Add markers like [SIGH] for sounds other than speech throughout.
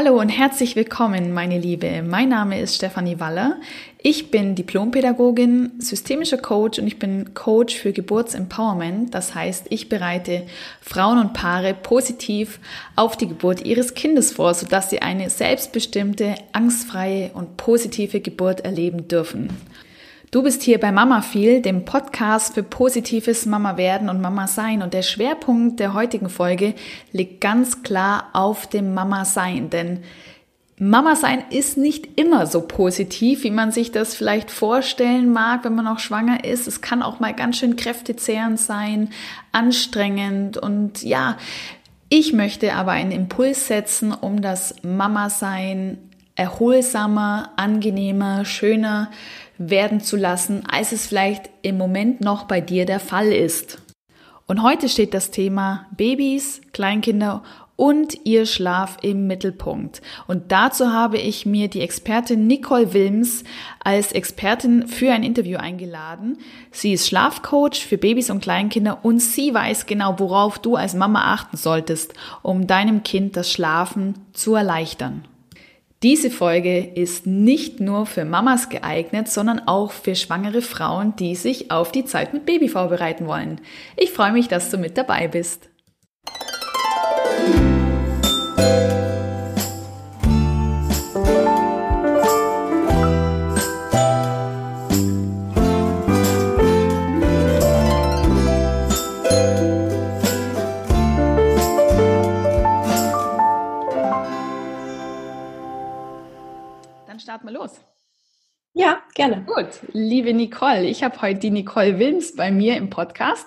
Hallo und herzlich willkommen, meine Liebe. Mein Name ist Stefanie Waller. Ich bin Diplompädagogin, systemischer Coach und ich bin Coach für Geburtsempowerment. Das heißt, ich bereite Frauen und Paare positiv auf die Geburt ihres Kindes vor, sodass sie eine selbstbestimmte, angstfreie und positive Geburt erleben dürfen. Du bist hier bei Mama viel, dem Podcast für positives Mama werden und Mama sein. Und der Schwerpunkt der heutigen Folge liegt ganz klar auf dem Mama sein, denn Mama sein ist nicht immer so positiv, wie man sich das vielleicht vorstellen mag, wenn man noch schwanger ist. Es kann auch mal ganz schön kräftezehrend sein, anstrengend und ja, ich möchte aber einen Impuls setzen, um das Mama sein erholsamer, angenehmer, schöner werden zu lassen, als es vielleicht im Moment noch bei dir der Fall ist. Und heute steht das Thema Babys, Kleinkinder und ihr Schlaf im Mittelpunkt. Und dazu habe ich mir die Expertin Nicole Wilms als Expertin für ein Interview eingeladen. Sie ist Schlafcoach für Babys und Kleinkinder und sie weiß genau, worauf du als Mama achten solltest, um deinem Kind das Schlafen zu erleichtern. Diese Folge ist nicht nur für Mamas geeignet, sondern auch für schwangere Frauen, die sich auf die Zeit mit Baby vorbereiten wollen. Ich freue mich, dass du mit dabei bist. Wir los. Ja, gerne. Gut, liebe Nicole, ich habe heute die Nicole Wilms bei mir im Podcast.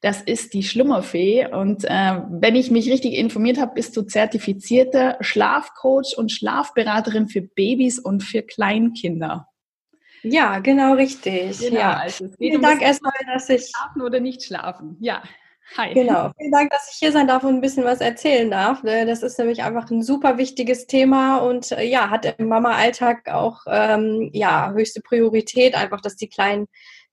Das ist die Schlummerfee. Und äh, wenn ich mich richtig informiert habe, bist du zertifizierte Schlafcoach und Schlafberaterin für Babys und für Kleinkinder. Ja, genau richtig. Genau, ja. Also Vielen Dank erstmal, dass ich schlafen oder nicht schlafen. Ja. Hi. Genau. Vielen Dank, dass ich hier sein darf und ein bisschen was erzählen darf. Ne? Das ist nämlich einfach ein super wichtiges Thema und äh, ja, hat im Mama-Alltag auch ähm, ja, höchste Priorität, einfach, dass die Kleinen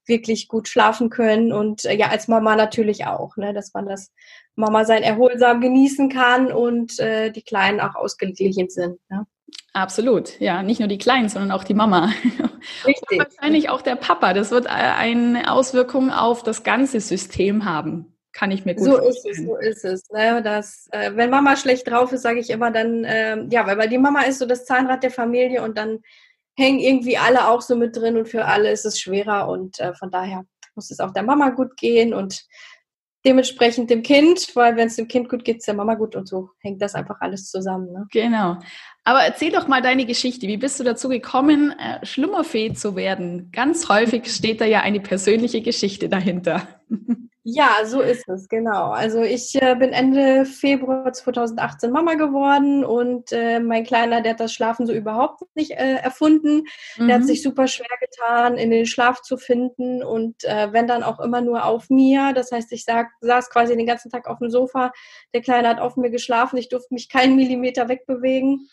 wirklich gut schlafen können und äh, ja, als Mama natürlich auch, ne? dass man das Mama sein erholsam genießen kann und äh, die Kleinen auch ausgeglichen sind. Ne? Absolut, ja, nicht nur die Kleinen, sondern auch die Mama. Richtig. Und wahrscheinlich auch der Papa. Das wird äh, eine Auswirkung auf das ganze System haben. Kann ich mir gut so vorstellen. Ist es, so ist es. Ne? Das, äh, wenn Mama schlecht drauf ist, sage ich immer dann, äh, ja, weil, weil die Mama ist so das Zahnrad der Familie und dann hängen irgendwie alle auch so mit drin und für alle ist es schwerer und äh, von daher muss es auch der Mama gut gehen und dementsprechend dem Kind, weil wenn es dem Kind gut geht, ist der Mama gut und so hängt das einfach alles zusammen. Ne? Genau. Aber erzähl doch mal deine Geschichte. Wie bist du dazu gekommen, äh, Schlummerfee zu werden? Ganz häufig steht da ja eine persönliche Geschichte dahinter. [LAUGHS] Ja, so ist es, genau. Also ich äh, bin Ende Februar 2018 Mama geworden und äh, mein Kleiner, der hat das Schlafen so überhaupt nicht äh, erfunden. Mhm. Der hat mhm. sich super schwer getan, in den Schlaf zu finden und äh, wenn dann auch immer nur auf mir. Das heißt, ich sag, saß quasi den ganzen Tag auf dem Sofa. Der Kleine hat auf mir geschlafen. Ich durfte mich keinen Millimeter wegbewegen.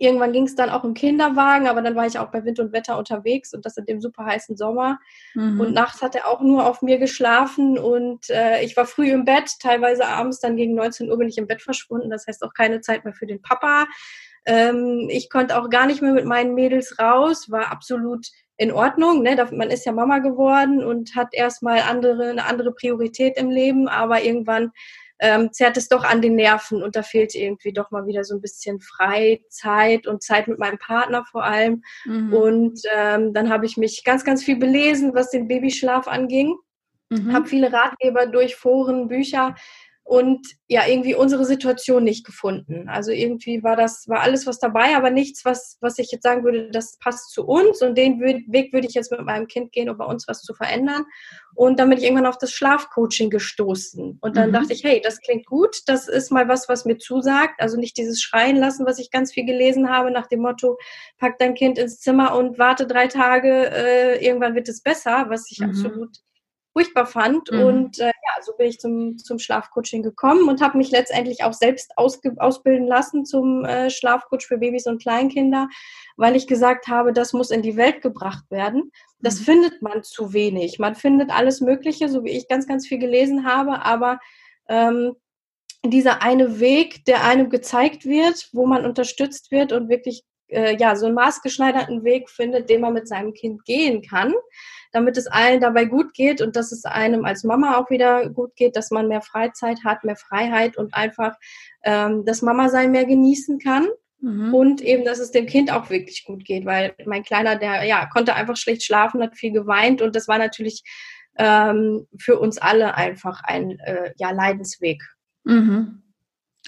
Irgendwann ging es dann auch im Kinderwagen, aber dann war ich auch bei Wind und Wetter unterwegs und das in dem super heißen Sommer. Mhm. Und nachts hat er auch nur auf mir geschlafen und äh, ich war früh im Bett, teilweise abends dann gegen 19 Uhr bin ich im Bett verschwunden. Das heißt auch keine Zeit mehr für den Papa. Ähm, ich konnte auch gar nicht mehr mit meinen Mädels raus, war absolut in Ordnung. Ne? Man ist ja Mama geworden und hat erstmal andere, eine andere Priorität im Leben, aber irgendwann ähm, zerrt es doch an den Nerven und da fehlt irgendwie doch mal wieder so ein bisschen Freizeit und Zeit mit meinem Partner vor allem. Mhm. Und ähm, dann habe ich mich ganz, ganz viel belesen, was den Babyschlaf anging. Mhm. Habe viele Ratgeber durch Foren, Bücher und ja, irgendwie unsere Situation nicht gefunden. Also irgendwie war das, war alles was dabei, aber nichts, was, was ich jetzt sagen würde, das passt zu uns und den Weg würde ich jetzt mit meinem Kind gehen, um bei uns was zu verändern. Und dann bin ich irgendwann auf das Schlafcoaching gestoßen. Und dann mhm. dachte ich, hey, das klingt gut, das ist mal was, was mir zusagt. Also nicht dieses Schreien lassen, was ich ganz viel gelesen habe, nach dem Motto, pack dein Kind ins Zimmer und warte drei Tage, äh, irgendwann wird es besser, was ich mhm. absolut furchtbar fand. Mhm. Und äh, ja, so bin ich zum, zum Schlafcoaching gekommen und habe mich letztendlich auch selbst ausbilden lassen zum äh, Schlafcoach für Babys und Kleinkinder, weil ich gesagt habe, das muss in die Welt gebracht werden. Das mhm. findet man zu wenig. Man findet alles Mögliche, so wie ich ganz, ganz viel gelesen habe, aber ähm, dieser eine Weg, der einem gezeigt wird, wo man unterstützt wird und wirklich äh, ja so einen maßgeschneiderten Weg findet, den man mit seinem Kind gehen kann, damit es allen dabei gut geht und dass es einem als Mama auch wieder gut geht, dass man mehr Freizeit hat, mehr Freiheit und einfach ähm, das Mama-Sein mehr genießen kann. Mhm. Und eben, dass es dem Kind auch wirklich gut geht, weil mein Kleiner, der ja konnte einfach schlecht schlafen, hat viel geweint und das war natürlich ähm, für uns alle einfach ein äh, ja, Leidensweg. Mhm.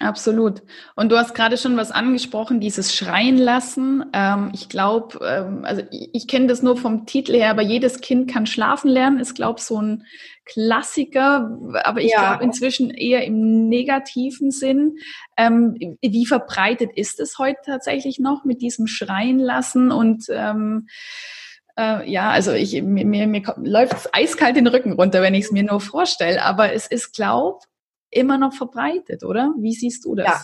Absolut. Und du hast gerade schon was angesprochen, dieses Schreien lassen. Ähm, ich glaube, ähm, also ich, ich kenne das nur vom Titel her, aber jedes Kind kann schlafen lernen, ist, glaube ich, so ein Klassiker, aber ich ja. glaube inzwischen eher im negativen Sinn. Ähm, wie verbreitet ist es heute tatsächlich noch mit diesem Schreien lassen und ähm, äh, ja, also ich, mir, mir, mir läuft eiskalt den Rücken runter, wenn ich es mir nur vorstelle. Aber es ist, glaube immer noch verbreitet, oder? Wie siehst du das? Ja.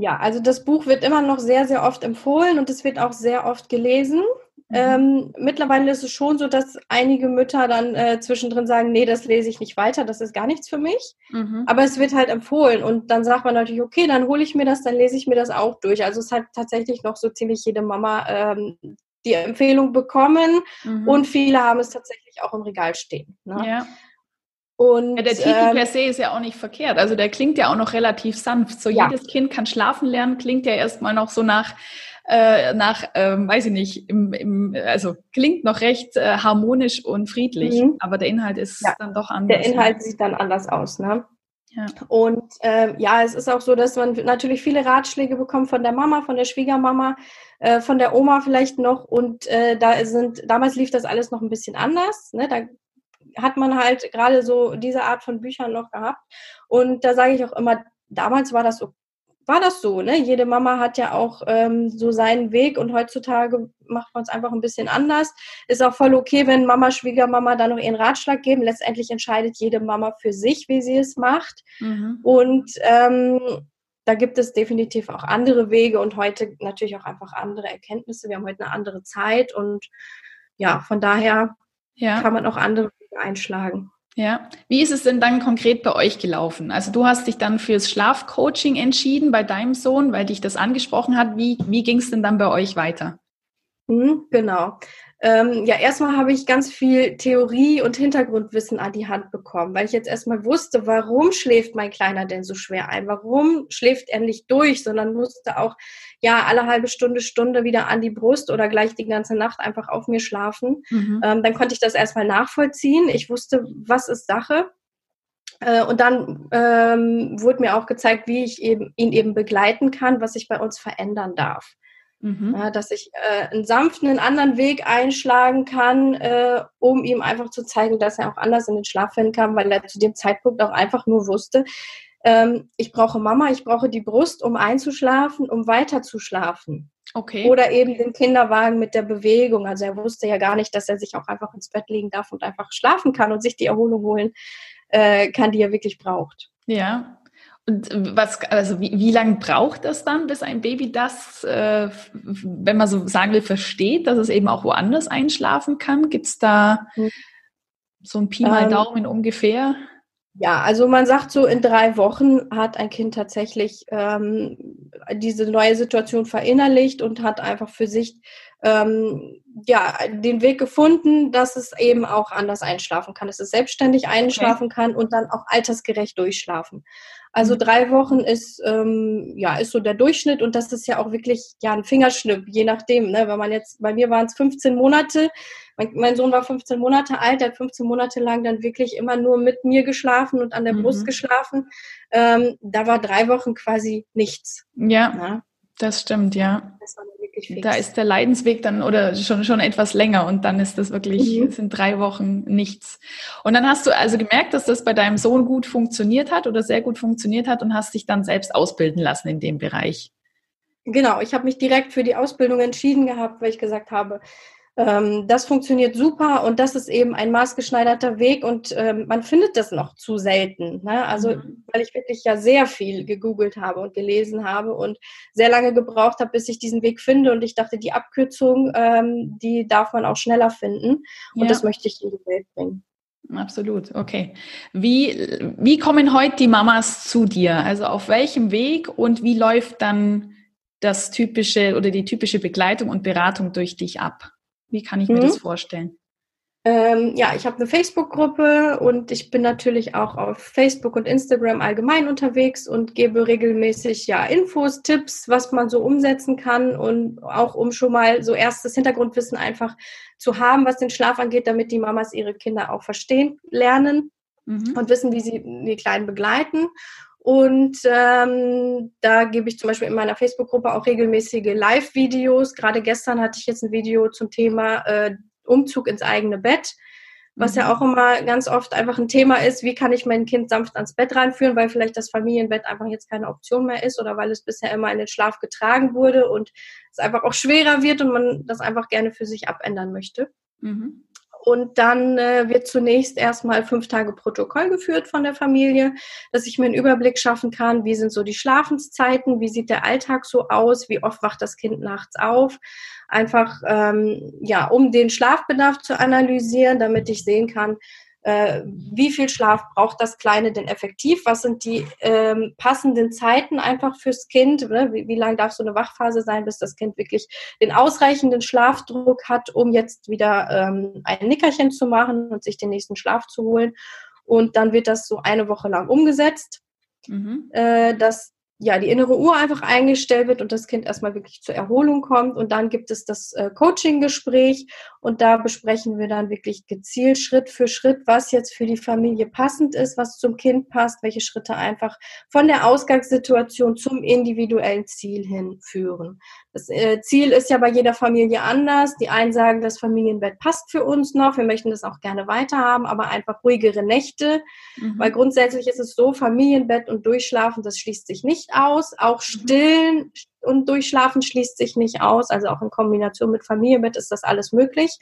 Ja, also das Buch wird immer noch sehr, sehr oft empfohlen und es wird auch sehr oft gelesen. Mhm. Ähm, mittlerweile ist es schon so, dass einige Mütter dann äh, zwischendrin sagen, nee, das lese ich nicht weiter, das ist gar nichts für mich. Mhm. Aber es wird halt empfohlen und dann sagt man natürlich, okay, dann hole ich mir das, dann lese ich mir das auch durch. Also es hat tatsächlich noch so ziemlich jede Mama ähm, die Empfehlung bekommen mhm. und viele haben es tatsächlich auch im Regal stehen. Ne? Ja. Und, ja, der Titel ähm, per se ist ja auch nicht verkehrt. Also der klingt ja auch noch relativ sanft. So ja. jedes Kind kann schlafen lernen, klingt ja erstmal noch so nach, äh, nach, ähm, weiß ich nicht, im, im, also klingt noch recht äh, harmonisch und friedlich. Mhm. Aber der Inhalt ist ja. dann doch anders. Der Inhalt sieht dann anders aus, ne? Ja. Und ähm, ja, es ist auch so, dass man natürlich viele Ratschläge bekommt von der Mama, von der Schwiegermama, äh, von der Oma vielleicht noch. Und äh, da sind, damals lief das alles noch ein bisschen anders. Ne? Da hat man halt gerade so diese Art von Büchern noch gehabt. Und da sage ich auch immer, damals war das so, war das so, ne? Jede Mama hat ja auch ähm, so seinen Weg und heutzutage macht man es einfach ein bisschen anders. Ist auch voll okay, wenn Mama, Schwiegermama da noch ihren Ratschlag geben. Letztendlich entscheidet jede Mama für sich, wie sie es macht. Mhm. Und ähm, da gibt es definitiv auch andere Wege und heute natürlich auch einfach andere Erkenntnisse. Wir haben heute eine andere Zeit und ja, von daher ja. kann man auch andere einschlagen. Ja, wie ist es denn dann konkret bei euch gelaufen? Also du hast dich dann fürs Schlafcoaching entschieden bei deinem Sohn, weil dich das angesprochen hat. Wie, wie ging es denn dann bei euch weiter? Mhm, genau. Ähm, ja, erstmal habe ich ganz viel Theorie und Hintergrundwissen an die Hand bekommen, weil ich jetzt erstmal wusste, warum schläft mein Kleiner denn so schwer ein? Warum schläft er nicht durch, sondern musste auch ja alle halbe Stunde, Stunde wieder an die Brust oder gleich die ganze Nacht einfach auf mir schlafen. Mhm. Ähm, dann konnte ich das erstmal nachvollziehen. Ich wusste, was ist Sache. Äh, und dann ähm, wurde mir auch gezeigt, wie ich eben, ihn eben begleiten kann, was sich bei uns verändern darf. Mhm. Ja, dass ich äh, einen sanften, einen anderen Weg einschlagen kann, äh, um ihm einfach zu zeigen, dass er auch anders in den Schlaf finden kann, weil er zu dem Zeitpunkt auch einfach nur wusste, ähm, ich brauche Mama, ich brauche die Brust, um einzuschlafen, um weiter zu schlafen. Okay. Oder eben den Kinderwagen mit der Bewegung. Also er wusste ja gar nicht, dass er sich auch einfach ins Bett legen darf und einfach schlafen kann und sich die Erholung holen äh, kann, die er wirklich braucht. Ja, und was, also wie, wie lange braucht das dann, bis ein Baby das, äh, wenn man so sagen will, versteht, dass es eben auch woanders einschlafen kann? Gibt es da hm. so ein Pi mal ähm, Daumen ungefähr? Ja, also man sagt so, in drei Wochen hat ein Kind tatsächlich ähm, diese neue Situation verinnerlicht und hat einfach für sich ähm, ja, den Weg gefunden, dass es eben auch anders einschlafen kann, dass es selbstständig einschlafen okay. kann und dann auch altersgerecht durchschlafen. Also mhm. drei Wochen ist, ähm, ja, ist so der Durchschnitt und das ist ja auch wirklich ja ein Fingerschnipp, je nachdem. Ne? Wenn man jetzt, bei mir waren es 15 Monate, mein, mein, Sohn war 15 Monate alt, der hat 15 Monate lang dann wirklich immer nur mit mir geschlafen und an der mhm. Brust geschlafen. Ähm, da war drei Wochen quasi nichts. Ja, ja. das stimmt, ja. Das war wirklich fix. Da ist der Leidensweg dann oder schon, schon etwas länger und dann ist das wirklich, mhm. sind drei Wochen nichts. Und dann hast du also gemerkt, dass das bei deinem Sohn gut funktioniert hat oder sehr gut funktioniert hat und hast dich dann selbst ausbilden lassen in dem Bereich. Genau, ich habe mich direkt für die Ausbildung entschieden gehabt, weil ich gesagt habe, das funktioniert super und das ist eben ein maßgeschneiderter Weg und ähm, man findet das noch zu selten. Ne? Also, mhm. weil ich wirklich ja sehr viel gegoogelt habe und gelesen habe und sehr lange gebraucht habe, bis ich diesen Weg finde und ich dachte, die Abkürzung, ähm, die darf man auch schneller finden und ja. das möchte ich in die Welt bringen. Absolut, okay. Wie, wie kommen heute die Mamas zu dir? Also auf welchem Weg und wie läuft dann das typische oder die typische Begleitung und Beratung durch dich ab? Wie kann ich mir mhm. das vorstellen? Ähm, ja, ich habe eine Facebook-Gruppe und ich bin natürlich auch auf Facebook und Instagram allgemein unterwegs und gebe regelmäßig ja Infos, Tipps, was man so umsetzen kann und auch um schon mal so erstes Hintergrundwissen einfach zu haben, was den Schlaf angeht, damit die Mamas ihre Kinder auch verstehen, lernen mhm. und wissen, wie sie die Kleinen begleiten. Und ähm, da gebe ich zum Beispiel in meiner Facebook-Gruppe auch regelmäßige Live-Videos. Gerade gestern hatte ich jetzt ein Video zum Thema äh, Umzug ins eigene Bett, was mhm. ja auch immer ganz oft einfach ein Thema ist, wie kann ich mein Kind sanft ans Bett reinführen, weil vielleicht das Familienbett einfach jetzt keine Option mehr ist oder weil es bisher immer in den Schlaf getragen wurde und es einfach auch schwerer wird und man das einfach gerne für sich abändern möchte. Mhm. Und dann äh, wird zunächst erstmal fünf Tage Protokoll geführt von der Familie, dass ich mir einen Überblick schaffen kann, wie sind so die Schlafenszeiten, wie sieht der Alltag so aus, wie oft wacht das Kind nachts auf. Einfach, ähm, ja, um den Schlafbedarf zu analysieren, damit ich sehen kann, äh, wie viel Schlaf braucht das Kleine denn effektiv? Was sind die ähm, passenden Zeiten einfach fürs Kind? Ne? Wie, wie lange darf so eine Wachphase sein, bis das Kind wirklich den ausreichenden Schlafdruck hat, um jetzt wieder ähm, ein Nickerchen zu machen und sich den nächsten Schlaf zu holen? Und dann wird das so eine Woche lang umgesetzt. Mhm. Äh, dass ja, die innere Uhr einfach eingestellt wird und das Kind erstmal wirklich zur Erholung kommt. Und dann gibt es das äh, Coaching-Gespräch und da besprechen wir dann wirklich gezielt Schritt für Schritt, was jetzt für die Familie passend ist, was zum Kind passt, welche Schritte einfach von der Ausgangssituation zum individuellen Ziel hinführen. Das äh, Ziel ist ja bei jeder Familie anders. Die einen sagen, das Familienbett passt für uns noch, wir möchten das auch gerne weiterhaben, aber einfach ruhigere Nächte, mhm. weil grundsätzlich ist es so, Familienbett und Durchschlafen, das schließt sich nicht aus. Auch mhm. Stillen und Durchschlafen schließt sich nicht aus. Also auch in Kombination mit Familienbett ist das alles möglich.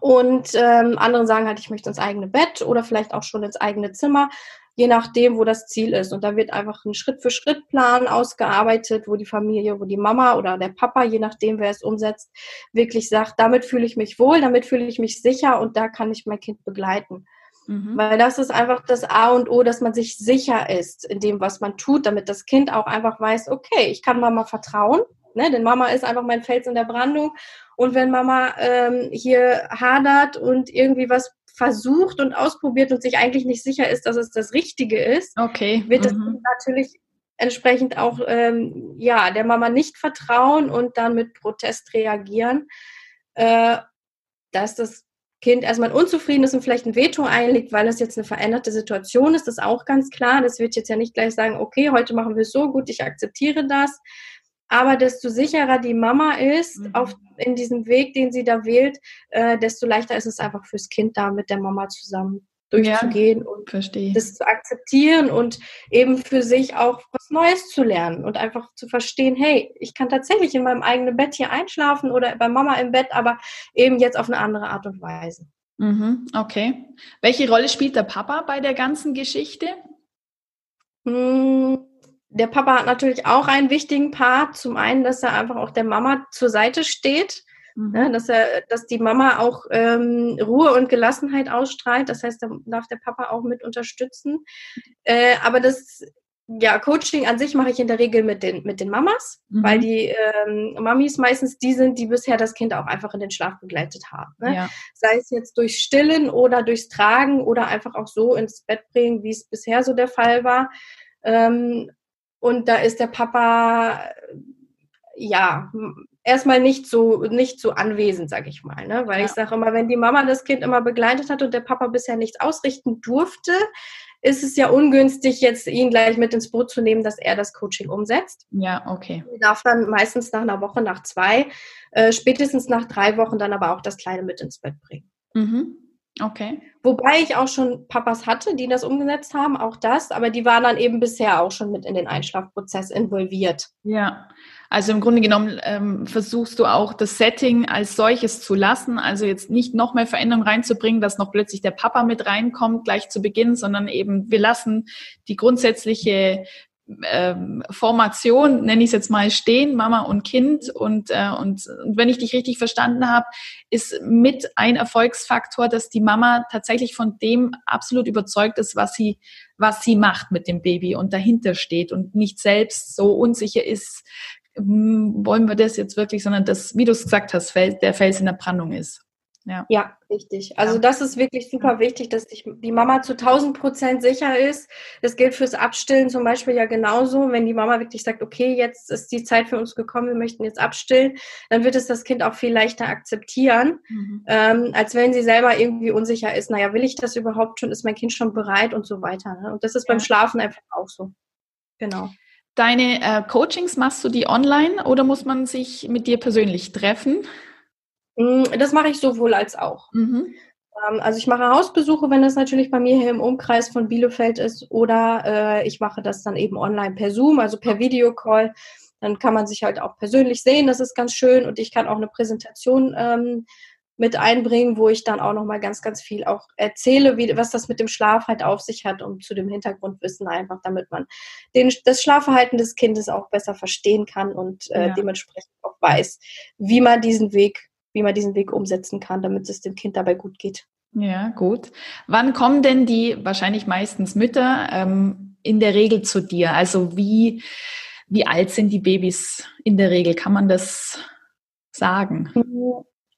Und ähm, andere sagen halt, ich möchte ins eigene Bett oder vielleicht auch schon ins eigene Zimmer, je nachdem, wo das Ziel ist. Und da wird einfach ein Schritt-für-Schritt-Plan ausgearbeitet, wo die Familie, wo die Mama oder der Papa, je nachdem, wer es umsetzt, wirklich sagt, damit fühle ich mich wohl, damit fühle ich mich sicher und da kann ich mein Kind begleiten. Mhm. Weil das ist einfach das A und O, dass man sich sicher ist in dem, was man tut, damit das Kind auch einfach weiß, okay, ich kann Mama vertrauen. Ne? Denn Mama ist einfach mein Fels in der Brandung. Und wenn Mama ähm, hier hadert und irgendwie was versucht und ausprobiert und sich eigentlich nicht sicher ist, dass es das Richtige ist, okay. wird das mhm. natürlich entsprechend auch ähm, ja der Mama nicht vertrauen und dann mit Protest reagieren. Äh, dass das Kind erstmal unzufrieden ist und vielleicht ein Veto einlegt, weil es jetzt eine veränderte Situation ist, ist auch ganz klar. Das wird jetzt ja nicht gleich sagen, okay, heute machen wir es so gut, ich akzeptiere das. Aber desto sicherer die Mama ist mhm. auf, in diesem Weg, den sie da wählt, äh, desto leichter ist es einfach fürs Kind da mit der Mama zusammen durchzugehen ja, und verstehe. das zu akzeptieren und eben für sich auch was Neues zu lernen und einfach zu verstehen, hey, ich kann tatsächlich in meinem eigenen Bett hier einschlafen oder bei Mama im Bett, aber eben jetzt auf eine andere Art und Weise. Mhm, okay. Welche Rolle spielt der Papa bei der ganzen Geschichte? Hm, der Papa hat natürlich auch einen wichtigen Part. Zum einen, dass er einfach auch der Mama zur Seite steht Mhm. Ja, dass, er, dass die Mama auch ähm, Ruhe und Gelassenheit ausstrahlt. Das heißt, da darf der Papa auch mit unterstützen. Äh, aber das ja, Coaching an sich mache ich in der Regel mit den, mit den Mamas, mhm. weil die ähm, Mamis meistens die sind, die bisher das Kind auch einfach in den Schlaf begleitet haben. Ne? Ja. Sei es jetzt durch Stillen oder durchs Tragen oder einfach auch so ins Bett bringen, wie es bisher so der Fall war. Ähm, und da ist der Papa ja erstmal nicht so nicht so anwesend, sag ich mal, ne? Weil ja. ich sage immer, wenn die Mama das Kind immer begleitet hat und der Papa bisher nichts ausrichten durfte, ist es ja ungünstig, jetzt ihn gleich mit ins Boot zu nehmen, dass er das Coaching umsetzt. Ja, okay. Er darf dann meistens nach einer Woche, nach zwei, äh, spätestens nach drei Wochen dann aber auch das Kleine mit ins Bett bringen. Mhm. Okay. Wobei ich auch schon Papas hatte, die das umgesetzt haben, auch das, aber die waren dann eben bisher auch schon mit in den Einschlafprozess involviert. Ja, also im Grunde genommen ähm, versuchst du auch das Setting als solches zu lassen, also jetzt nicht noch mehr Veränderung reinzubringen, dass noch plötzlich der Papa mit reinkommt gleich zu Beginn, sondern eben wir lassen die grundsätzliche ähm, Formation, nenne ich es jetzt mal, stehen, Mama und Kind. Und, äh, und, und wenn ich dich richtig verstanden habe, ist mit ein Erfolgsfaktor, dass die Mama tatsächlich von dem absolut überzeugt ist, was sie, was sie macht mit dem Baby und dahinter steht und nicht selbst so unsicher ist, hm, wollen wir das jetzt wirklich, sondern das, wie du es gesagt hast, der Fels in der Brandung ist. Ja. ja, richtig. Also das ist wirklich super wichtig, dass die Mama zu 1000 Prozent sicher ist. Das gilt fürs Abstillen zum Beispiel ja genauso. Wenn die Mama wirklich sagt, okay, jetzt ist die Zeit für uns gekommen, wir möchten jetzt abstillen, dann wird es das Kind auch viel leichter akzeptieren, mhm. ähm, als wenn sie selber irgendwie unsicher ist. Naja, will ich das überhaupt schon? Ist mein Kind schon bereit und so weiter. Ne? Und das ist ja. beim Schlafen einfach auch so. Genau. Deine äh, Coachings machst du die online oder muss man sich mit dir persönlich treffen? Mm, das mache ich sowohl als auch. Mhm. Ähm, also ich mache Hausbesuche, wenn das natürlich bei mir hier im Umkreis von Bielefeld ist, oder äh, ich mache das dann eben online per Zoom, also per Videocall. Dann kann man sich halt auch persönlich sehen, das ist ganz schön und ich kann auch eine Präsentation ähm, mit einbringen, wo ich dann auch nochmal ganz, ganz viel auch erzähle, wie, was das mit dem Schlaf halt auf sich hat, um zu dem Hintergrundwissen einfach, damit man den, das Schlafverhalten des Kindes auch besser verstehen kann und äh, ja. dementsprechend auch weiß, wie man diesen Weg wie man diesen Weg umsetzen kann, damit es dem Kind dabei gut geht. Ja, gut. Wann kommen denn die wahrscheinlich meistens Mütter ähm, in der Regel zu dir? Also wie, wie alt sind die Babys in der Regel? Kann man das sagen?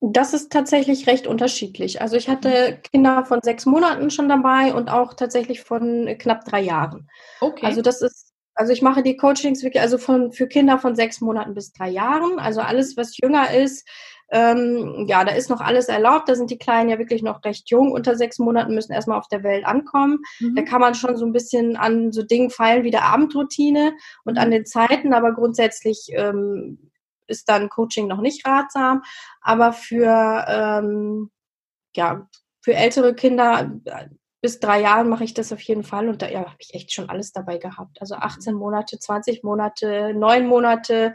Das ist tatsächlich recht unterschiedlich. Also ich hatte Kinder von sechs Monaten schon dabei und auch tatsächlich von knapp drei Jahren. Okay. Also das ist, also ich mache die Coachings wirklich, also von, für Kinder von sechs Monaten bis drei Jahren. Also alles, was jünger ist, ähm, ja, da ist noch alles erlaubt. Da sind die Kleinen ja wirklich noch recht jung. Unter sechs Monaten müssen erstmal auf der Welt ankommen. Mhm. Da kann man schon so ein bisschen an so Dingen feilen wie der Abendroutine und mhm. an den Zeiten, aber grundsätzlich ähm, ist dann Coaching noch nicht ratsam. Aber für, ähm, ja, für ältere Kinder äh, bis drei Jahren mache ich das auf jeden Fall und da ja, habe ich echt schon alles dabei gehabt. Also 18 Monate, 20 Monate, 9 Monate,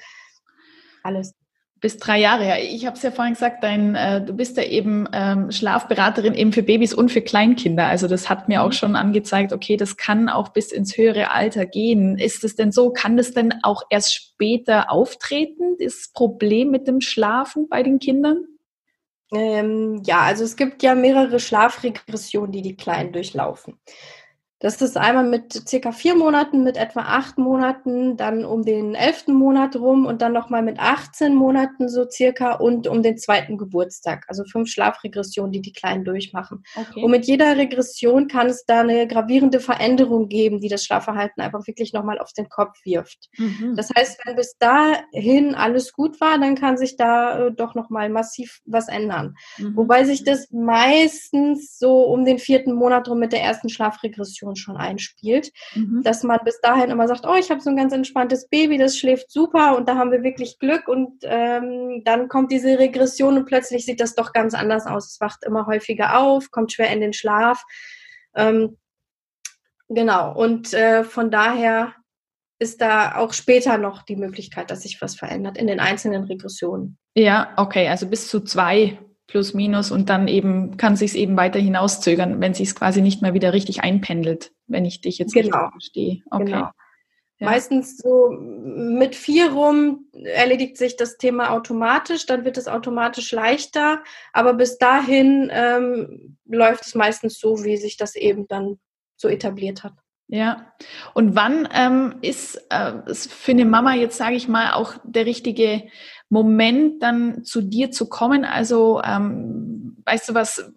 alles bis drei Jahre. Ja, ich habe es ja vorhin gesagt, dein, äh, du bist ja eben ähm, Schlafberaterin eben für Babys und für Kleinkinder. Also das hat mir auch mhm. schon angezeigt, okay, das kann auch bis ins höhere Alter gehen. Ist es denn so? Kann das denn auch erst später auftreten, das Problem mit dem Schlafen bei den Kindern? Ähm, ja, also es gibt ja mehrere Schlafregressionen, die die Kleinen durchlaufen. Das ist einmal mit circa vier Monaten, mit etwa acht Monaten, dann um den elften Monat rum und dann nochmal mit 18 Monaten so circa und um den zweiten Geburtstag. Also fünf Schlafregressionen, die die Kleinen durchmachen. Okay. Und mit jeder Regression kann es da eine gravierende Veränderung geben, die das Schlafverhalten einfach wirklich nochmal auf den Kopf wirft. Mhm. Das heißt, wenn bis dahin alles gut war, dann kann sich da äh, doch nochmal massiv was ändern. Mhm. Wobei sich das meistens so um den vierten Monat rum mit der ersten Schlafregression Hormon schon einspielt, mhm. dass man bis dahin immer sagt, oh, ich habe so ein ganz entspanntes Baby, das schläft super und da haben wir wirklich Glück und ähm, dann kommt diese Regression und plötzlich sieht das doch ganz anders aus. Es wacht immer häufiger auf, kommt schwer in den Schlaf. Ähm, genau, und äh, von daher ist da auch später noch die Möglichkeit, dass sich was verändert in den einzelnen Regressionen. Ja, okay, also bis zu zwei plus minus und dann eben kann sich es eben weiter hinauszögern, wenn sich es quasi nicht mehr wieder richtig einpendelt, wenn ich dich jetzt genau. verstehe. Okay. Genau. Ja. Meistens so mit vier rum erledigt sich das Thema automatisch, dann wird es automatisch leichter, aber bis dahin ähm, läuft es meistens so, wie sich das eben dann so etabliert hat. Ja, und wann ähm, ist äh, für eine Mama jetzt, sage ich mal, auch der richtige Moment, dann zu dir zu kommen? Also, ähm, weißt du was,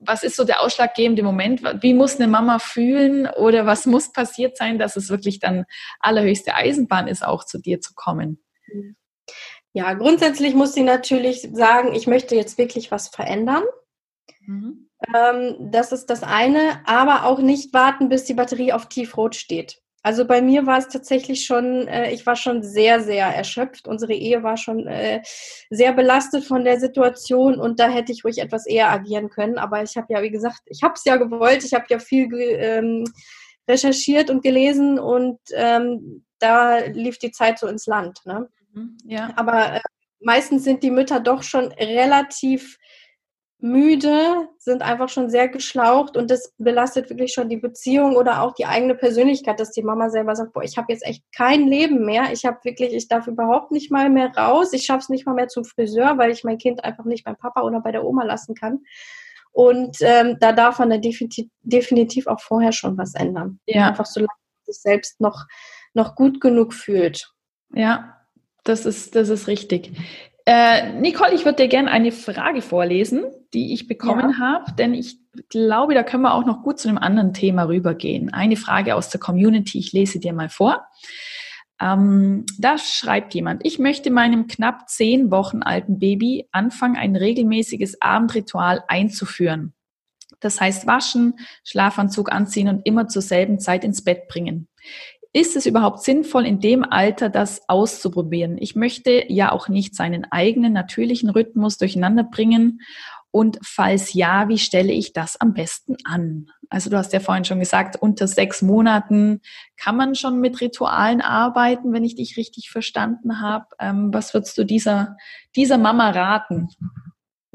was ist so der ausschlaggebende Moment? Wie muss eine Mama fühlen oder was muss passiert sein, dass es wirklich dann allerhöchste Eisenbahn ist, auch zu dir zu kommen? Ja, grundsätzlich muss sie natürlich sagen, ich möchte jetzt wirklich was verändern. Mhm. Ähm, das ist das eine, aber auch nicht warten, bis die Batterie auf Tiefrot steht. Also bei mir war es tatsächlich schon, äh, ich war schon sehr, sehr erschöpft. Unsere Ehe war schon äh, sehr belastet von der Situation und da hätte ich ruhig etwas eher agieren können. Aber ich habe ja, wie gesagt, ich habe es ja gewollt, ich habe ja viel ähm, recherchiert und gelesen und ähm, da lief die Zeit so ins Land. Ne? Mhm, ja. Aber äh, meistens sind die Mütter doch schon relativ müde, sind einfach schon sehr geschlaucht und das belastet wirklich schon die Beziehung oder auch die eigene Persönlichkeit, dass die Mama selber sagt, boah, ich habe jetzt echt kein Leben mehr, ich habe wirklich, ich darf überhaupt nicht mal mehr raus, ich schaffe es nicht mal mehr zum Friseur, weil ich mein Kind einfach nicht beim Papa oder bei der Oma lassen kann. Und ähm, da darf man dann definitiv, definitiv auch vorher schon was ändern. Ja. Einfach solange man sich selbst noch, noch gut genug fühlt. Ja, das ist, das ist richtig. Äh, Nicole, ich würde dir gerne eine Frage vorlesen, die ich bekommen ja. habe, denn ich glaube, da können wir auch noch gut zu einem anderen Thema rübergehen. Eine Frage aus der Community, ich lese dir mal vor. Ähm, da schreibt jemand, ich möchte meinem knapp zehn Wochen alten Baby anfangen, ein regelmäßiges Abendritual einzuführen. Das heißt waschen, Schlafanzug anziehen und immer zur selben Zeit ins Bett bringen. Ist es überhaupt sinnvoll, in dem Alter das auszuprobieren? Ich möchte ja auch nicht seinen eigenen natürlichen Rhythmus durcheinander bringen. Und falls ja, wie stelle ich das am besten an? Also du hast ja vorhin schon gesagt, unter sechs Monaten kann man schon mit Ritualen arbeiten, wenn ich dich richtig verstanden habe. Ähm, was würdest du dieser, dieser Mama raten?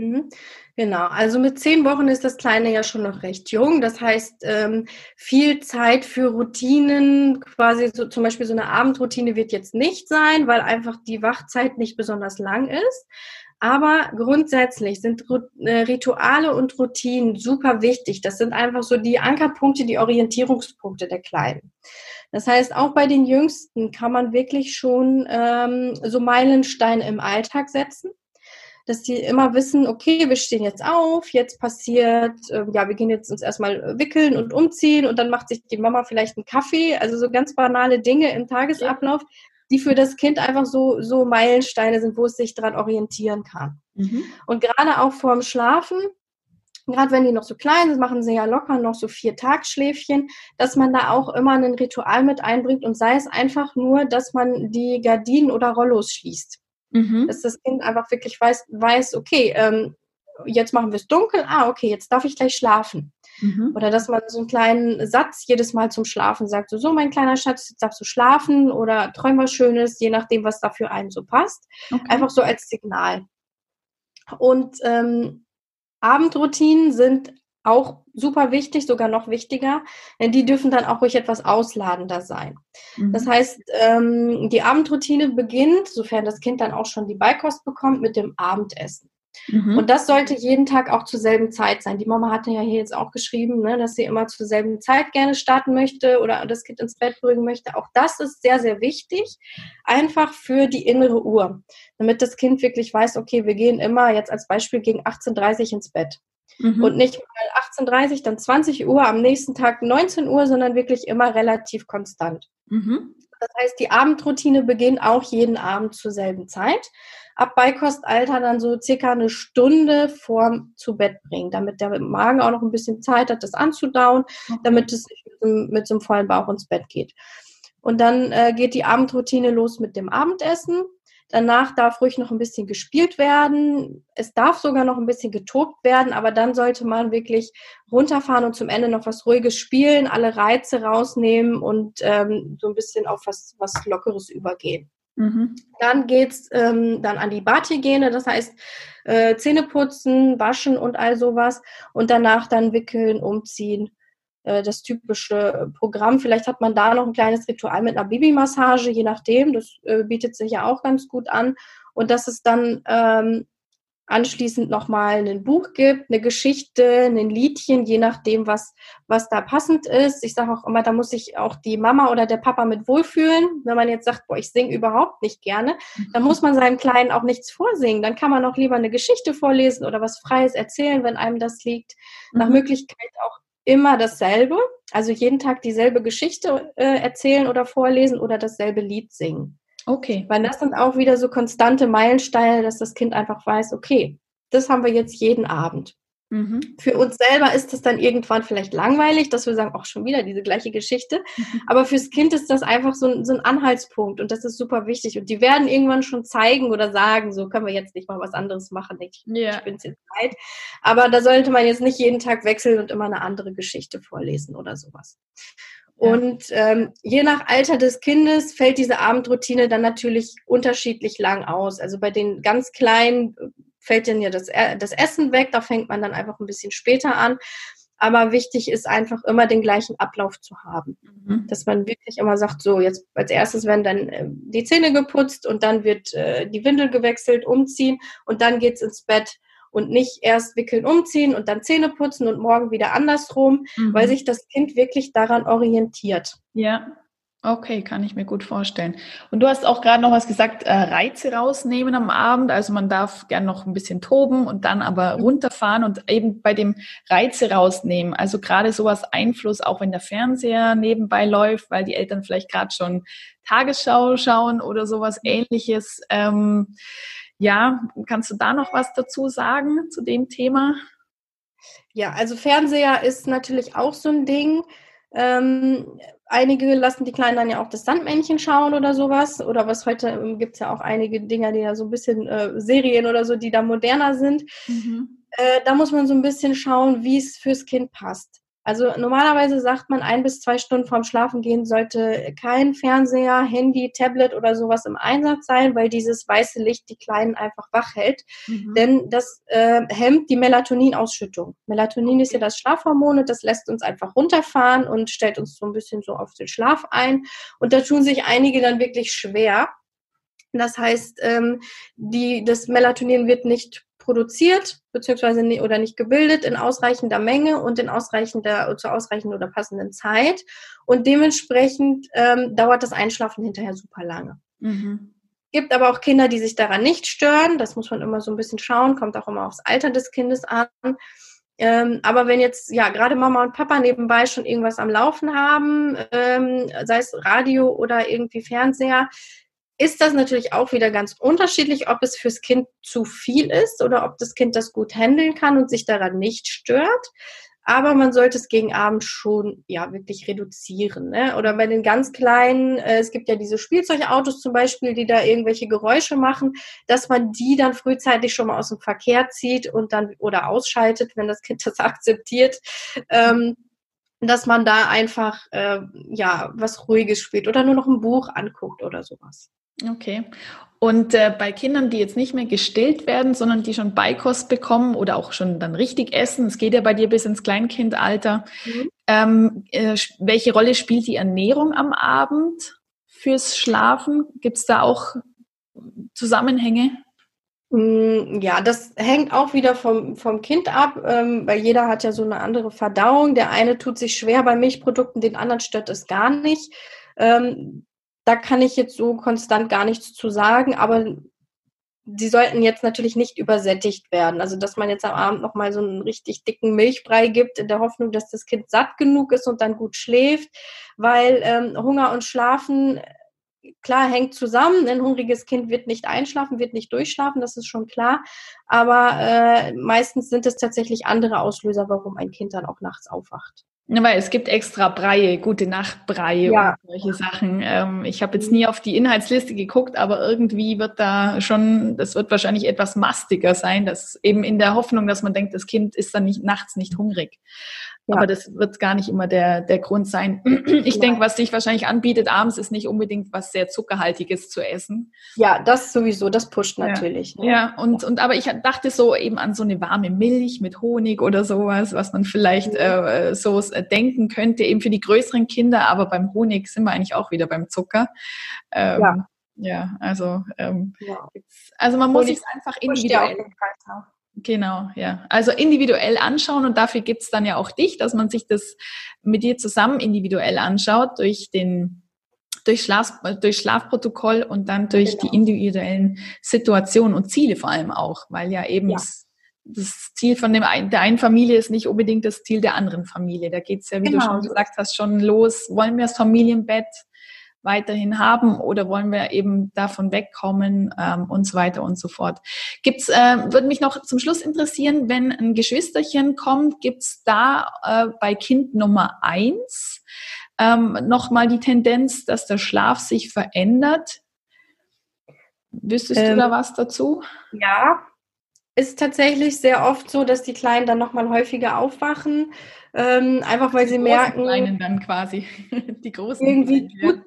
Mhm. Genau, also mit zehn Wochen ist das Kleine ja schon noch recht jung. Das heißt, ähm, viel Zeit für Routinen, quasi so zum Beispiel so eine Abendroutine wird jetzt nicht sein, weil einfach die Wachzeit nicht besonders lang ist. Aber grundsätzlich sind äh, Rituale und Routinen super wichtig. Das sind einfach so die Ankerpunkte, die Orientierungspunkte der Kleinen. Das heißt, auch bei den Jüngsten kann man wirklich schon ähm, so Meilensteine im Alltag setzen dass die immer wissen, okay, wir stehen jetzt auf, jetzt passiert, äh, ja, wir gehen jetzt uns erstmal wickeln und umziehen und dann macht sich die Mama vielleicht einen Kaffee, also so ganz banale Dinge im Tagesablauf, die für das Kind einfach so, so Meilensteine sind, wo es sich dran orientieren kann. Mhm. Und gerade auch vorm Schlafen, gerade wenn die noch so klein sind, machen sie ja locker noch so vier Tagschläfchen, dass man da auch immer ein Ritual mit einbringt und sei es einfach nur, dass man die Gardinen oder Rollos schließt. Mhm. Dass das Kind einfach wirklich weiß, weiß okay, ähm, jetzt machen wir es dunkel, ah, okay, jetzt darf ich gleich schlafen. Mhm. Oder dass man so einen kleinen Satz jedes Mal zum Schlafen sagt, so, so mein kleiner Schatz, jetzt darfst du schlafen oder träum was Schönes, je nachdem, was da für einen so passt. Okay. Einfach so als Signal. Und ähm, Abendroutinen sind auch super wichtig, sogar noch wichtiger, denn die dürfen dann auch ruhig etwas ausladender sein. Mhm. Das heißt, ähm, die Abendroutine beginnt, sofern das Kind dann auch schon die Beikost bekommt, mit dem Abendessen. Mhm. Und das sollte jeden Tag auch zur selben Zeit sein. Die Mama hatte ja hier jetzt auch geschrieben, ne, dass sie immer zur selben Zeit gerne starten möchte oder das Kind ins Bett bringen möchte. Auch das ist sehr, sehr wichtig, einfach für die innere Uhr, damit das Kind wirklich weiß, okay, wir gehen immer jetzt als Beispiel gegen 18.30 Uhr ins Bett. Mhm. Und nicht mal 18.30 dann 20 Uhr, am nächsten Tag 19 Uhr, sondern wirklich immer relativ konstant. Mhm. Das heißt, die Abendroutine beginnt auch jeden Abend zur selben Zeit. Ab Beikostalter dann so circa eine Stunde vorm zu Bett bringen, damit der Magen auch noch ein bisschen Zeit hat, das anzudauen, okay. damit es mit, mit so einem vollen Bauch ins Bett geht. Und dann äh, geht die Abendroutine los mit dem Abendessen. Danach darf ruhig noch ein bisschen gespielt werden. Es darf sogar noch ein bisschen getobt werden, aber dann sollte man wirklich runterfahren und zum Ende noch was Ruhiges spielen, alle Reize rausnehmen und ähm, so ein bisschen auf was, was Lockeres übergehen. Mhm. Dann geht's ähm, dann an die Badhygiene, das heißt äh, Zähne putzen, waschen und all sowas und danach dann wickeln, umziehen äh, das typische Programm. Vielleicht hat man da noch ein kleines Ritual mit einer Babymassage, je nachdem. Das äh, bietet sich ja auch ganz gut an. Und dass es dann ähm, anschließend nochmal ein Buch gibt, eine Geschichte, ein Liedchen, je nachdem, was, was da passend ist. Ich sage auch immer, da muss sich auch die Mama oder der Papa mit wohlfühlen. Wenn man jetzt sagt, boah, ich singe überhaupt nicht gerne, dann muss man seinem Kleinen auch nichts vorsingen. Dann kann man auch lieber eine Geschichte vorlesen oder was Freies erzählen, wenn einem das liegt. Nach mhm. Möglichkeit auch immer dasselbe, also jeden Tag dieselbe Geschichte äh, erzählen oder vorlesen oder dasselbe Lied singen. Okay. Weil das sind auch wieder so konstante Meilensteine, dass das Kind einfach weiß, okay, das haben wir jetzt jeden Abend. Mhm. Für uns selber ist das dann irgendwann vielleicht langweilig, dass wir sagen, auch schon wieder diese gleiche Geschichte. Mhm. Aber fürs Kind ist das einfach so ein, so ein, Anhaltspunkt und das ist super wichtig. Und die werden irgendwann schon zeigen oder sagen, so können wir jetzt nicht mal was anderes machen. Ich, yeah. ich bin jetzt Zeit. Aber da sollte man jetzt nicht jeden Tag wechseln und immer eine andere Geschichte vorlesen oder sowas. Und ähm, je nach Alter des Kindes fällt diese Abendroutine dann natürlich unterschiedlich lang aus. Also bei den ganz Kleinen fällt dann ja das, äh, das Essen weg, da fängt man dann einfach ein bisschen später an. Aber wichtig ist einfach immer den gleichen Ablauf zu haben. Mhm. Dass man wirklich immer sagt, so jetzt als erstes werden dann äh, die Zähne geputzt und dann wird äh, die Windel gewechselt, umziehen und dann geht's ins Bett und nicht erst wickeln, umziehen und dann Zähne putzen und morgen wieder andersrum, mhm. weil sich das Kind wirklich daran orientiert. Ja, Okay, kann ich mir gut vorstellen. Und du hast auch gerade noch was gesagt, äh, Reize rausnehmen am Abend. Also man darf gern noch ein bisschen toben und dann aber mhm. runterfahren und eben bei dem Reize rausnehmen. Also gerade sowas Einfluss, auch wenn der Fernseher nebenbei läuft, weil die Eltern vielleicht gerade schon Tagesschau schauen oder sowas mhm. ähnliches. Ähm, ja, kannst du da noch was dazu sagen zu dem Thema? Ja, also Fernseher ist natürlich auch so ein Ding. Ähm, einige lassen die Kleinen dann ja auch das Sandmännchen schauen oder sowas. Oder was heute ähm, gibt es ja auch einige Dinger, die ja so ein bisschen äh, Serien oder so, die da moderner sind. Mhm. Äh, da muss man so ein bisschen schauen, wie es fürs Kind passt. Also normalerweise sagt man, ein bis zwei Stunden vorm Schlafengehen sollte kein Fernseher, Handy, Tablet oder sowas im Einsatz sein, weil dieses weiße Licht die Kleinen einfach wach hält. Mhm. Denn das äh, hemmt die Melatoninausschüttung. Melatonin ist ja das Schlafhormon und das lässt uns einfach runterfahren und stellt uns so ein bisschen so auf den Schlaf ein. Und da tun sich einige dann wirklich schwer. Das heißt, ähm, die, das Melatonin wird nicht produziert beziehungsweise nie, oder nicht gebildet in ausreichender Menge und in ausreichender zu ausreichender oder passenden Zeit und dementsprechend ähm, dauert das Einschlafen hinterher super lange. Mhm. Gibt aber auch Kinder, die sich daran nicht stören. Das muss man immer so ein bisschen schauen, kommt auch immer aufs Alter des Kindes an. Ähm, aber wenn jetzt ja gerade Mama und Papa nebenbei schon irgendwas am Laufen haben, ähm, sei es Radio oder irgendwie Fernseher, ist das natürlich auch wieder ganz unterschiedlich, ob es fürs Kind zu viel ist oder ob das Kind das gut handeln kann und sich daran nicht stört. Aber man sollte es gegen Abend schon ja wirklich reduzieren. Ne? Oder bei den ganz kleinen, äh, es gibt ja diese Spielzeugautos zum Beispiel, die da irgendwelche Geräusche machen, dass man die dann frühzeitig schon mal aus dem Verkehr zieht und dann oder ausschaltet, wenn das Kind [LAUGHS] das akzeptiert. Ähm, dass man da einfach äh, ja was Ruhiges spielt oder nur noch ein Buch anguckt oder sowas. Okay. Und äh, bei Kindern, die jetzt nicht mehr gestillt werden, sondern die schon Beikost bekommen oder auch schon dann richtig essen, es geht ja bei dir bis ins Kleinkindalter, mhm. ähm, äh, welche Rolle spielt die Ernährung am Abend fürs Schlafen? Gibt es da auch Zusammenhänge? Mm, ja, das hängt auch wieder vom, vom Kind ab, ähm, weil jeder hat ja so eine andere Verdauung. Der eine tut sich schwer bei Milchprodukten, den anderen stört es gar nicht. Ähm, da kann ich jetzt so konstant gar nichts zu sagen, aber sie sollten jetzt natürlich nicht übersättigt werden. Also, dass man jetzt am Abend nochmal so einen richtig dicken Milchbrei gibt, in der Hoffnung, dass das Kind satt genug ist und dann gut schläft, weil ähm, Hunger und Schlafen klar hängt zusammen. Ein hungriges Kind wird nicht einschlafen, wird nicht durchschlafen, das ist schon klar. Aber äh, meistens sind es tatsächlich andere Auslöser, warum ein Kind dann auch nachts aufwacht. Ja, weil es gibt extra Breie, gute Nachtbreie ja. und solche Sachen. Ähm, ich habe jetzt nie auf die Inhaltsliste geguckt, aber irgendwie wird da schon, das wird wahrscheinlich etwas mastiger sein, das eben in der Hoffnung, dass man denkt, das Kind ist dann nicht nachts nicht hungrig. Ja. Aber das wird gar nicht immer der, der Grund sein. [CLEARS THROAT] Ich denke, was sich wahrscheinlich anbietet abends, ist nicht unbedingt was sehr Zuckerhaltiges zu essen. Ja, das sowieso, das pusht natürlich. Ja, ne? ja und, und aber ich dachte so eben an so eine warme Milch mit Honig oder sowas, was man vielleicht mhm. äh, so äh, denken könnte, eben für die größeren Kinder, aber beim Honig sind wir eigentlich auch wieder beim Zucker. Ähm, ja. Ja, also, ähm, ja. also man muss sich einfach individuell. Genau, ja. Also individuell anschauen und dafür gibt's dann ja auch dich, dass man sich das mit dir zusammen individuell anschaut durch den durch, Schlaf, durch Schlafprotokoll und dann durch genau. die individuellen Situationen und Ziele vor allem auch, weil ja eben ja. Das, das, Ziel von dem ein, der einen Familie ist nicht unbedingt das Ziel der anderen Familie. Da geht's ja, wie genau. du schon gesagt hast, schon los. Wollen wir das Familienbett? Weiterhin haben oder wollen wir eben davon wegkommen ähm, und so weiter und so fort. Gibt's, äh, würde mich noch zum Schluss interessieren, wenn ein Geschwisterchen kommt, gibt's da äh, bei Kind Nummer eins ähm, nochmal die Tendenz, dass der Schlaf sich verändert? Wüsstest ähm, du da was dazu? Ja, ist tatsächlich sehr oft so, dass die Kleinen dann nochmal häufiger aufwachen, ähm, einfach weil sie die merken. Kleinen dann quasi, [LAUGHS] die großen. Irgendwie tut,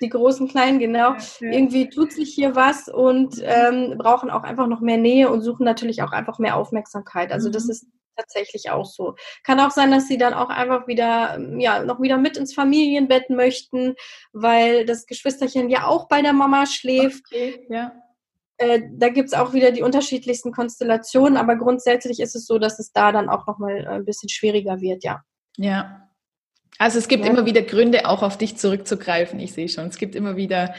Die großen Kleinen, genau. Ja. Irgendwie tut sich hier was und ähm, brauchen auch einfach noch mehr Nähe und suchen natürlich auch einfach mehr Aufmerksamkeit. Also mhm. das ist tatsächlich auch so. Kann auch sein, dass sie dann auch einfach wieder, ja, noch wieder mit ins Familienbett möchten, weil das Geschwisterchen ja auch bei der Mama schläft. Okay, ja. Äh, da gibt es auch wieder die unterschiedlichsten Konstellationen, aber grundsätzlich ist es so, dass es da dann auch nochmal ein bisschen schwieriger wird, ja. Ja, also es gibt ja. immer wieder Gründe, auch auf dich zurückzugreifen. Ich sehe schon. Es gibt immer wieder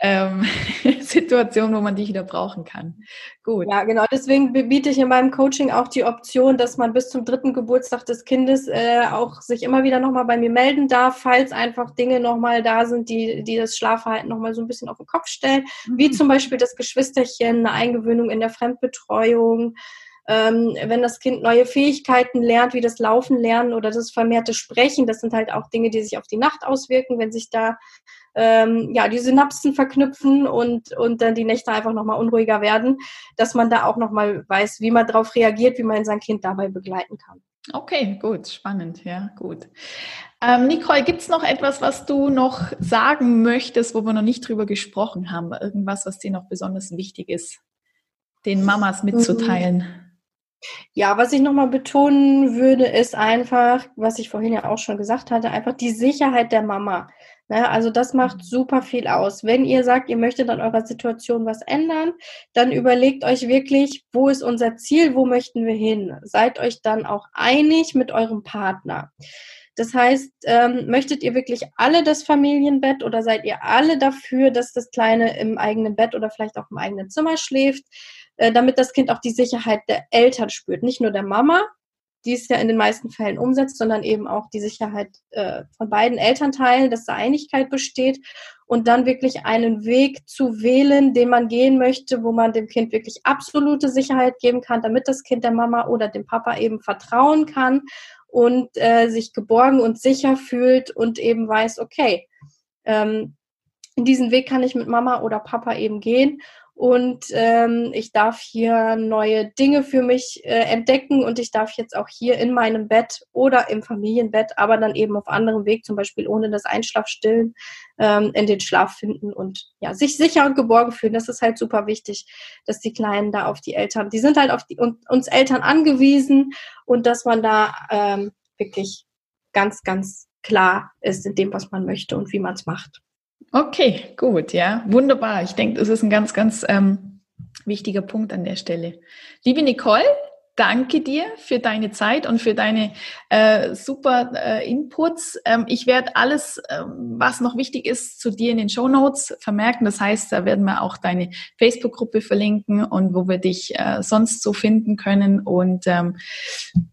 ähm, [LAUGHS] Situationen, wo man dich wieder brauchen kann. Gut. Ja, genau. Deswegen biete ich in meinem Coaching auch die Option, dass man bis zum dritten Geburtstag des Kindes äh, auch sich immer wieder nochmal bei mir melden darf, falls einfach Dinge nochmal da sind, die, die das Schlafverhalten nochmal so ein bisschen auf den Kopf stellen. Mhm. Wie zum Beispiel das Geschwisterchen, eine Eingewöhnung in der Fremdbetreuung ähm, wenn das Kind neue Fähigkeiten lernt, wie das Laufen lernen oder das vermehrte Sprechen, das sind halt auch Dinge, die sich auf die Nacht auswirken, wenn sich da ähm, ja die Synapsen verknüpfen und und dann die Nächte einfach nochmal unruhiger werden, dass man da auch nochmal weiß, wie man darauf reagiert, wie man sein Kind dabei begleiten kann. Okay, gut, spannend, ja, gut. Ähm, Nicole, gibt es noch etwas, was du noch sagen möchtest, wo wir noch nicht drüber gesprochen haben? Irgendwas, was dir noch besonders wichtig ist, den Mamas mitzuteilen? Mhm. Ja, was ich nochmal betonen würde, ist einfach, was ich vorhin ja auch schon gesagt hatte, einfach die Sicherheit der Mama. Ne, also das macht super viel aus. Wenn ihr sagt, ihr möchtet an eurer Situation was ändern, dann überlegt euch wirklich, wo ist unser Ziel, wo möchten wir hin. Seid euch dann auch einig mit eurem Partner. Das heißt, ähm, möchtet ihr wirklich alle das Familienbett oder seid ihr alle dafür, dass das Kleine im eigenen Bett oder vielleicht auch im eigenen Zimmer schläft? Äh, damit das Kind auch die Sicherheit der Eltern spürt, nicht nur der Mama, die es ja in den meisten Fällen umsetzt, sondern eben auch die Sicherheit äh, von beiden Elternteilen, dass da Einigkeit besteht und dann wirklich einen Weg zu wählen, den man gehen möchte, wo man dem Kind wirklich absolute Sicherheit geben kann, damit das Kind der Mama oder dem Papa eben vertrauen kann und äh, sich geborgen und sicher fühlt und eben weiß, okay, ähm, in diesen Weg kann ich mit Mama oder Papa eben gehen und ähm, ich darf hier neue Dinge für mich äh, entdecken und ich darf jetzt auch hier in meinem Bett oder im Familienbett, aber dann eben auf anderem Weg, zum Beispiel ohne das Einschlafstillen, ähm, in den Schlaf finden und ja, sich sicher und geborgen fühlen. Das ist halt super wichtig, dass die Kleinen da auf die Eltern, die sind halt auf die, uns Eltern angewiesen und dass man da ähm, wirklich ganz, ganz klar ist in dem, was man möchte und wie man es macht. Okay, gut, ja, wunderbar. Ich denke, das ist ein ganz, ganz ähm, wichtiger Punkt an der Stelle. Liebe Nicole, danke dir für deine Zeit und für deine äh, super äh, Inputs. Ähm, ich werde alles, ähm, was noch wichtig ist, zu dir in den Show Notes vermerken. Das heißt, da werden wir auch deine Facebook-Gruppe verlinken und wo wir dich äh, sonst so finden können. Und ähm,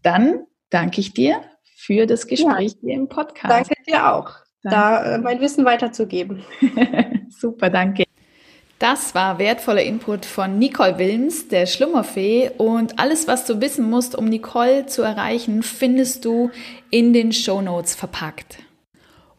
dann danke ich dir für das Gespräch ja. hier im Podcast. Danke dir auch da äh, mein Wissen weiterzugeben. [LAUGHS] Super, danke. Das war wertvoller Input von Nicole Wilms, der Schlummerfee. Und alles, was du wissen musst, um Nicole zu erreichen, findest du in den Show Notes verpackt.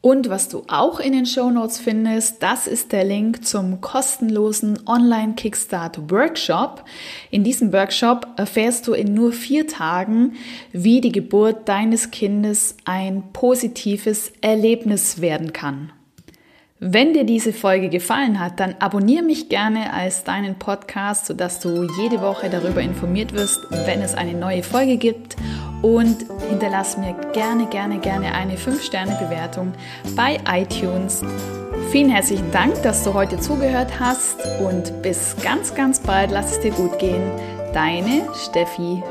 Und was du auch in den Show Notes findest, das ist der Link zum kostenlosen Online Kickstart Workshop. In diesem Workshop erfährst du in nur vier Tagen, wie die Geburt deines Kindes ein positives Erlebnis werden kann. Wenn dir diese Folge gefallen hat, dann abonniere mich gerne als deinen Podcast, sodass du jede Woche darüber informiert wirst, wenn es eine neue Folge gibt. Und hinterlass mir gerne, gerne, gerne eine 5-Sterne-Bewertung bei iTunes. Vielen herzlichen Dank, dass du heute zugehört hast und bis ganz, ganz bald. Lass es dir gut gehen. Deine Steffi.